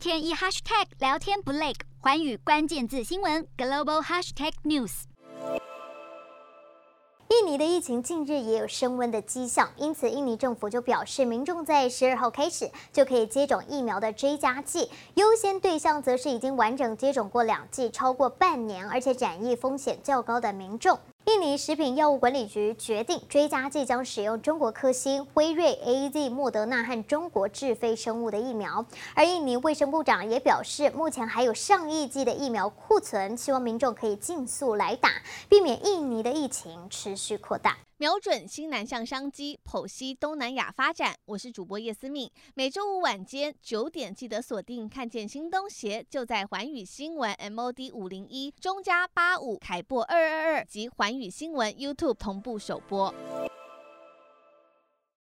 天一 hashtag 聊天不累，环宇关键字新闻 global hashtag news。印尼的疫情近日也有升温的迹象，因此印尼政府就表示，民众在十二号开始就可以接种疫苗的追加剂，优先对象则是已经完整接种过两剂超过半年，而且染疫风险较高的民众。印尼食品药物管理局决定，追加即将使用中国科兴、辉瑞、AZ、莫德纳和中国智飞生物的疫苗。而印尼卫生部长也表示，目前还有上亿剂的疫苗库存，希望民众可以尽速来打，避免印尼的疫情持续扩大。瞄准新南向商机，剖析东南亚发展。我是主播叶思敏，每周五晚间九点记得锁定。看见新东协就在环宇新闻 MOD 五零一中加八五凯擘二二二及环与新闻 YouTube 同步首播。